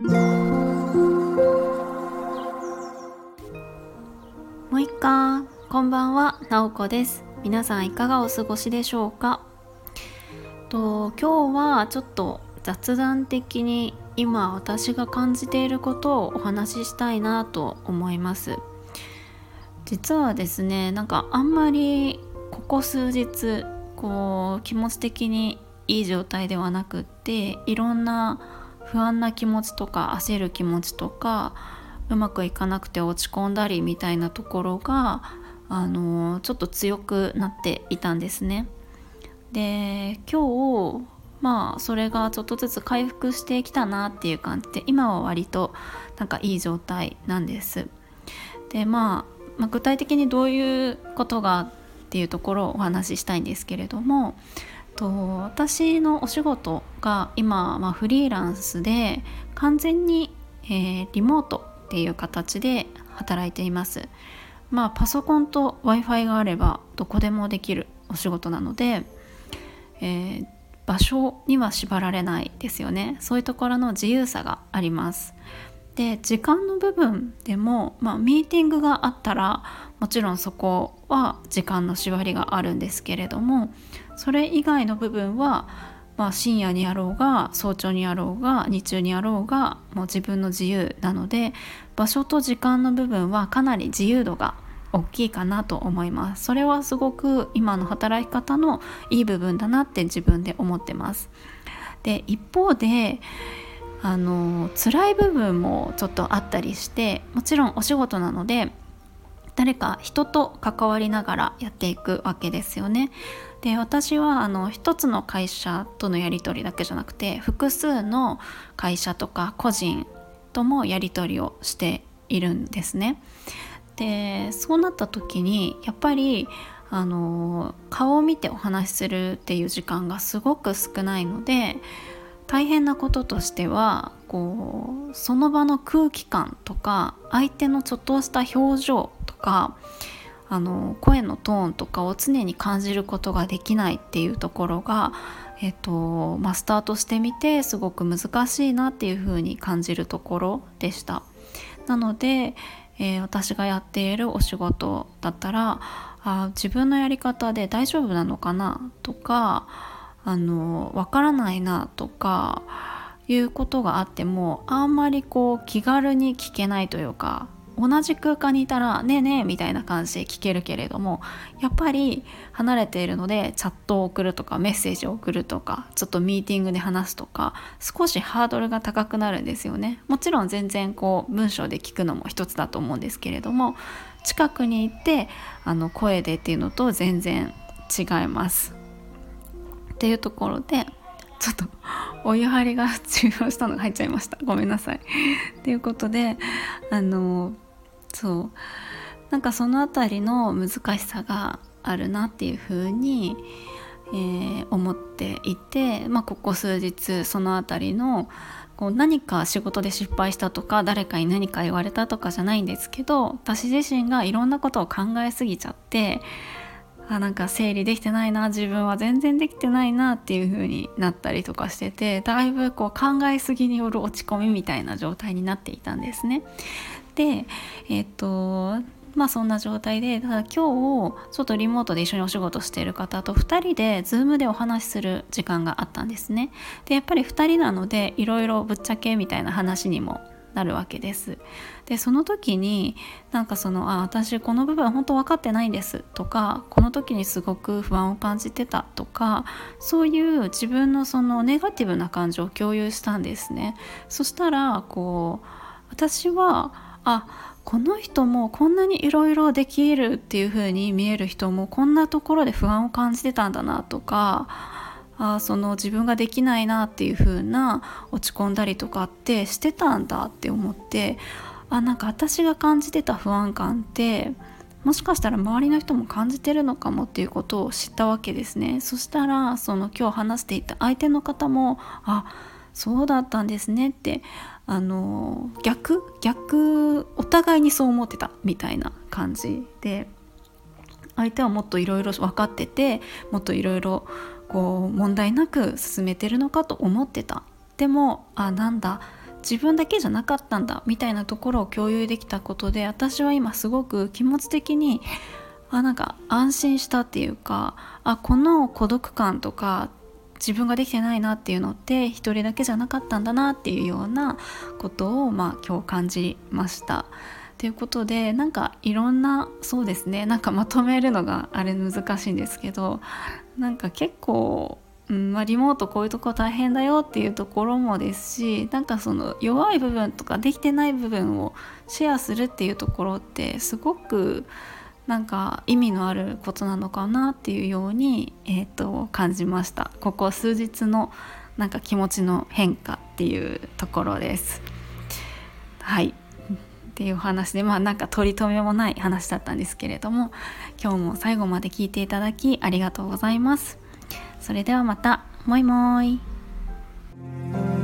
もう一回こんばんは。なおこです。皆さんいかがお過ごしでしょうか？と今日はちょっと雑談的に今私が感じていることをお話ししたいなと思います。実はですねなんかあんまりここ数日こう気持ち的にいい状態ではなくっていろんな不安な気持ちとか焦る気持ちとかうまくいかなくて落ち込んだりみたいなところがあのちょっと強くなっていたんですね。で今日まあそれがちょっとずつ回復してきたなっていう感じで今は割となんかいい状態なんです。で、まあ、まあ具体的にどういうことがっていうところをお話ししたいんですけれどもと私のお仕事が今、まあ、フリーランスで完全に、えー、リモートっていう形で働いています。まあパソコンと w i f i があればどこでもできるお仕事なので、えー、場所には縛られないですよねそういうところの自由さがありますで時間の部分でも、まあ、ミーティングがあったらもちろんそこは時間の縛りがあるんですけれどもそれ以外の部分は、まあ、深夜にやろうが早朝にやろうが日中にやろうがもう自分の自由なので場所と時間の部分はかなり自由度が大きいかなと思います。それはすごく今の働き方のいい部分だなって自分で思ってます。で一方であの辛い部分もちょっとあったりしてもちろんお仕事なので誰か人と関わりながらやっていくわけですよね。で私はあの一つの会社とのやり取りだけじゃなくて複数の会社とか個人ともやり取りをしているんですね。でそうなった時にやっぱりあの顔を見てお話しするっていう時間がすごく少ないので大変なこととしてはこうその場の空気感とか相手のちょっとした表情とかあの声のトーンとかを常に感じることができないっていうところが、えっとまあ、スタートしてみてすごく難しいなっていうふうに感じるところでした。なので、えー、私がやっているお仕事だったらあ自分のやり方で大丈夫なのかなとかあのわからないなとかいうことがあってもあんまりこう気軽に聞けないというか同じ空間にいたら「ねえねえ」みたいな感じで聞けるけれどもやっぱり離れているのでチャットを送るとかメッセージを送るとかちょっとミーティングで話すとか少しハードルが高くなるんですよね。もちろん全然こう文章で聞くのも一つだと思うんですけれども近くに行ってあの声でっていうのと全然違います。っていうところでちょっとお湯張りが中央したのが入っちゃいましたごめんなさい。ということであのそうなんかその辺りの難しさがあるなっていうふうに、えー、思っていて、まあ、ここ数日その辺りのこう何か仕事で失敗したとか誰かに何か言われたとかじゃないんですけど私自身がいろんなことを考えすぎちゃってあなんか整理できてないな自分は全然できてないなっていう風になったりとかしててだいぶこう考えすぎによる落ち込みみたいな状態になっていたんですね。でえっ、とまあそんな状態でただ今日ちょっとリモートで一緒にお仕事している方と2人で Zoom でお話しする時間があったんですね。でやっぱり2人なのでいろいろぶっちゃけみたいな話にもなるわけです。でその時になんかその「あ私この部分本当分かってないんです」とか「この時にすごく不安を感じてた」とかそういう自分のそのネガティブな感情を共有したんですね。そしたらこう私はあこの人もこんなにいろいろできるっていう風に見える人もこんなところで不安を感じてたんだなとかあその自分ができないなっていう風な落ち込んだりとかってしてたんだって思ってあなんか私が感じてた不安感ってもしかしたら周りの人も感じてるのかもっていうことを知ったわけですね。そしたらその今日話していた相手の方もあそうだったんですねってあの逆逆お互いにそう思ってたみたいな感じで相手はもっといろいろ分かっててもっといろいろこう問題なく進めてるのかと思ってた。でもあなんだ。自分だけじゃなかったんだ。みたいなところを共有できたことで私は今すごく気持ち的にあなんか安心したっていうかあこの孤独感とか自分ができてないなっていうのって一人だけじゃなかったんだなっていうようなことをまあ今日感じました。ということでなんかいろんなそうですねなんかまとめるのがあれ難しいんですけどなんか結構うんまあ、リモートこういうとこ大変だよっていうところもですしなんかその弱い部分とかできてない部分をシェアするっていうところってすごくなんか意味のあることなのかなっていうように、えーと、感じました。ここ数日のなんか気持ちの変化っていうところです。はい。っていう話でまあなんか取り留めもない話だったんですけれども今日も最後まで聞いていただきありがとうございます。それではまた。もいもーい。